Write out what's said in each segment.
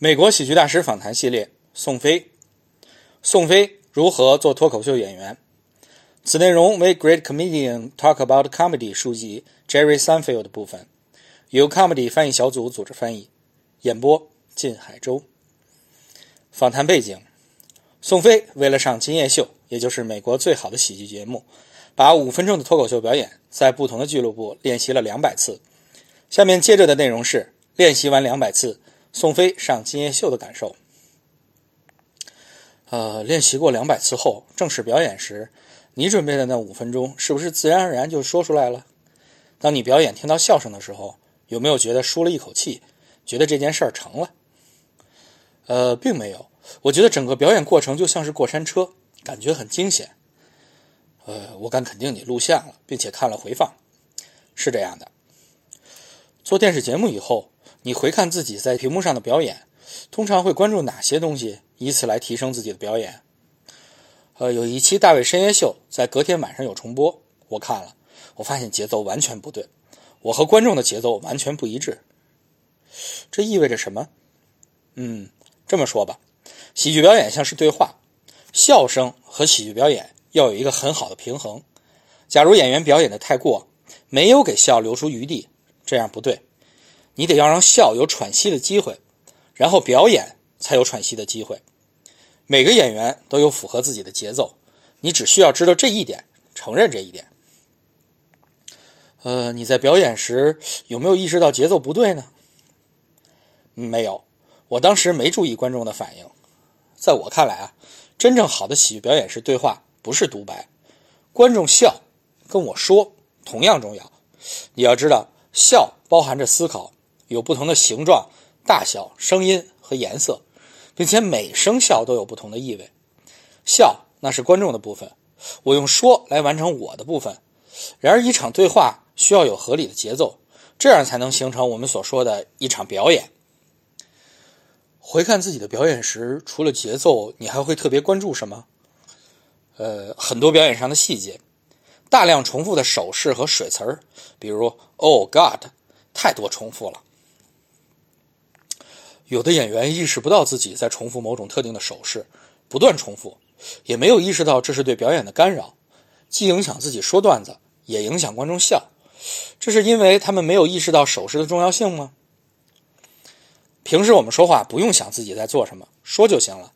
美国喜剧大师访谈系列，宋飞。宋飞如何做脱口秀演员？此内容为《Great Comedian Talk About Comedy》书籍 Jerry Seinfeld 的部分，由 Comedy 翻译小组组织翻译，演播靳海洲。访谈背景：宋飞为了上《今夜秀》，也就是美国最好的喜剧节目，把五分钟的脱口秀表演在不同的俱乐部练习了两百次。下面接着的内容是练习完两百次。宋飞上《金夜秀》的感受，呃，练习过两百次后，正式表演时，你准备的那五分钟是不是自然而然就说出来了？当你表演听到笑声的时候，有没有觉得舒了一口气，觉得这件事儿成了？呃，并没有。我觉得整个表演过程就像是过山车，感觉很惊险。呃，我敢肯定你录像了，并且看了回放，是这样的。做电视节目以后。你回看自己在屏幕上的表演，通常会关注哪些东西，以此来提升自己的表演？呃，有一期大卫深夜秀在隔天晚上有重播，我看了，我发现节奏完全不对，我和观众的节奏完全不一致。这意味着什么？嗯，这么说吧，喜剧表演像是对话，笑声和喜剧表演要有一个很好的平衡。假如演员表演的太过，没有给笑留出余地，这样不对。你得要让笑有喘息的机会，然后表演才有喘息的机会。每个演员都有符合自己的节奏，你只需要知道这一点，承认这一点。呃，你在表演时有没有意识到节奏不对呢？没有，我当时没注意观众的反应。在我看来啊，真正好的喜剧表演是对话，不是独白。观众笑，跟我说同样重要。你要知道，笑包含着思考。有不同的形状、大小、声音和颜色，并且每声笑都有不同的意味。笑那是观众的部分，我用说来完成我的部分。然而，一场对话需要有合理的节奏，这样才能形成我们所说的一场表演。回看自己的表演时，除了节奏，你还会特别关注什么？呃，很多表演上的细节，大量重复的手势和水词儿，比如 “Oh God”，太多重复了。有的演员意识不到自己在重复某种特定的手势，不断重复，也没有意识到这是对表演的干扰，既影响自己说段子，也影响观众笑。这是因为他们没有意识到手势的重要性吗？平时我们说话不用想自己在做什么，说就行了。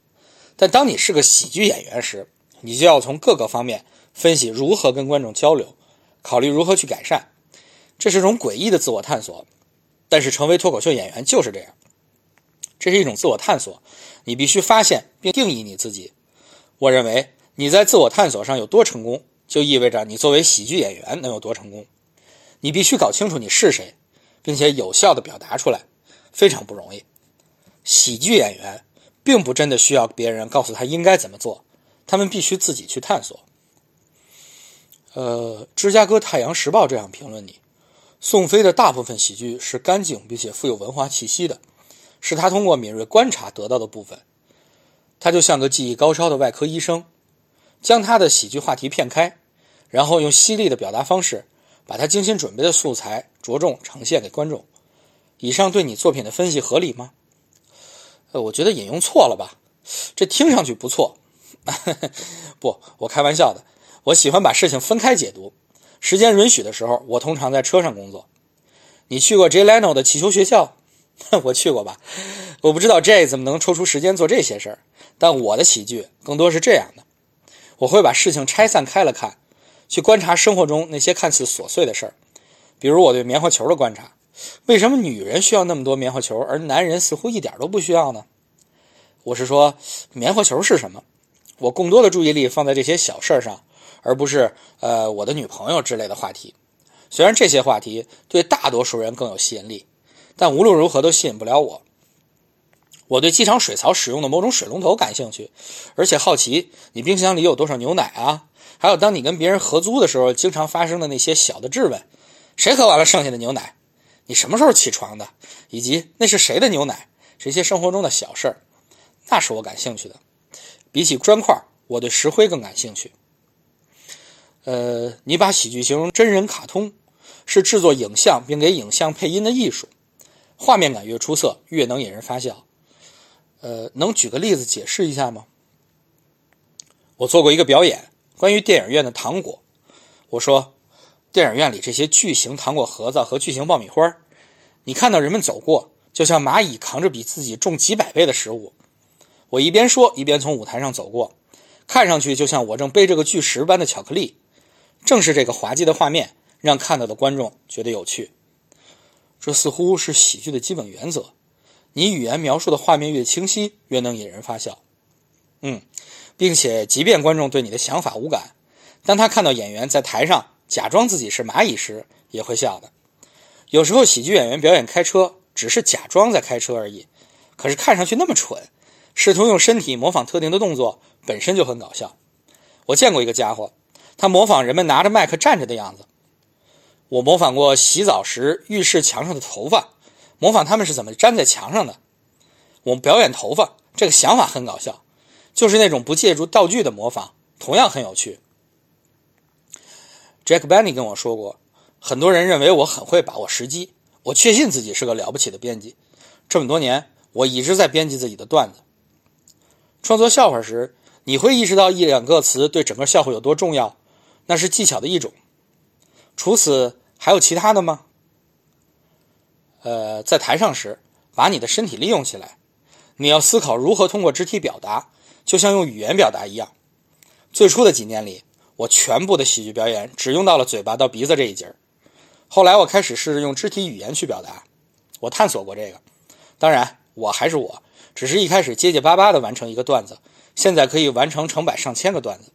但当你是个喜剧演员时，你就要从各个方面分析如何跟观众交流，考虑如何去改善。这是种诡异的自我探索，但是成为脱口秀演员就是这样。这是一种自我探索，你必须发现并定义你自己。我认为你在自我探索上有多成功，就意味着你作为喜剧演员能有多成功。你必须搞清楚你是谁，并且有效的表达出来，非常不容易。喜剧演员并不真的需要别人告诉他应该怎么做，他们必须自己去探索。呃，芝加哥太阳时报这样评论你：宋飞的大部分喜剧是干净并且富有文化气息的。是他通过敏锐观察得到的部分，他就像个技艺高超的外科医生，将他的喜剧话题骗开，然后用犀利的表达方式，把他精心准备的素材着重呈现给观众。以上对你作品的分析合理吗？呃，我觉得引用错了吧，这听上去不错。不，我开玩笑的，我喜欢把事情分开解读。时间允许的时候，我通常在车上工作。你去过 Jay Leno 的气球学校？我去过吧，我不知道 J 怎么能抽出时间做这些事儿。但我的喜剧更多是这样的：我会把事情拆散开了看，去观察生活中那些看似琐碎的事儿。比如我对棉花球的观察，为什么女人需要那么多棉花球，而男人似乎一点都不需要呢？我是说，棉花球是什么？我更多的注意力放在这些小事儿上，而不是呃我的女朋友之类的话题。虽然这些话题对大多数人更有吸引力。但无论如何都吸引不了我。我对机场水槽使用的某种水龙头感兴趣，而且好奇你冰箱里有多少牛奶啊？还有当你跟别人合租的时候，经常发生的那些小的质问：谁喝完了剩下的牛奶？你什么时候起床的？以及那是谁的牛奶？这些生活中的小事儿，那是我感兴趣的。比起砖块，我对石灰更感兴趣。呃，你把喜剧形容真人卡通，是制作影像并给影像配音的艺术。画面感越出色，越能引人发笑。呃，能举个例子解释一下吗？我做过一个表演，关于电影院的糖果。我说，电影院里这些巨型糖果盒子和巨型爆米花，你看到人们走过，就像蚂蚁扛着比自己重几百倍的食物。我一边说，一边从舞台上走过，看上去就像我正背着个巨石般的巧克力。正是这个滑稽的画面，让看到的观众觉得有趣。这似乎是喜剧的基本原则：你语言描述的画面越清晰，越能引人发笑。嗯，并且即便观众对你的想法无感，当他看到演员在台上假装自己是蚂蚁时，也会笑的。有时候喜剧演员表演开车，只是假装在开车而已，可是看上去那么蠢，试图用身体模仿特定的动作，本身就很搞笑。我见过一个家伙。他模仿人们拿着麦克站着的样子，我模仿过洗澡时浴室墙上的头发，模仿他们是怎么粘在墙上的。我表演头发，这个想法很搞笑，就是那种不借助道具的模仿，同样很有趣。Jack Benny 跟我说过，很多人认为我很会把握时机，我确信自己是个了不起的编辑。这么多年，我一直在编辑自己的段子。创作笑话时，你会意识到一两个词对整个笑话有多重要。那是技巧的一种，除此还有其他的吗？呃，在台上时，把你的身体利用起来，你要思考如何通过肢体表达，就像用语言表达一样。最初的几年里，我全部的喜剧表演只用到了嘴巴到鼻子这一节儿。后来我开始试着用肢体语言去表达，我探索过这个。当然，我还是我，只是一开始结结巴巴的完成一个段子，现在可以完成成百上千个段子。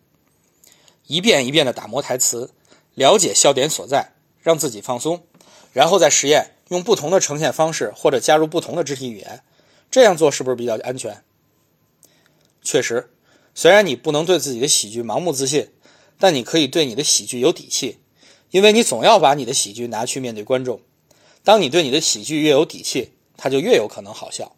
一遍一遍的打磨台词，了解笑点所在，让自己放松，然后再实验用不同的呈现方式或者加入不同的肢体语言，这样做是不是比较安全？确实，虽然你不能对自己的喜剧盲目自信，但你可以对你的喜剧有底气，因为你总要把你的喜剧拿去面对观众。当你对你的喜剧越有底气，它就越有可能好笑。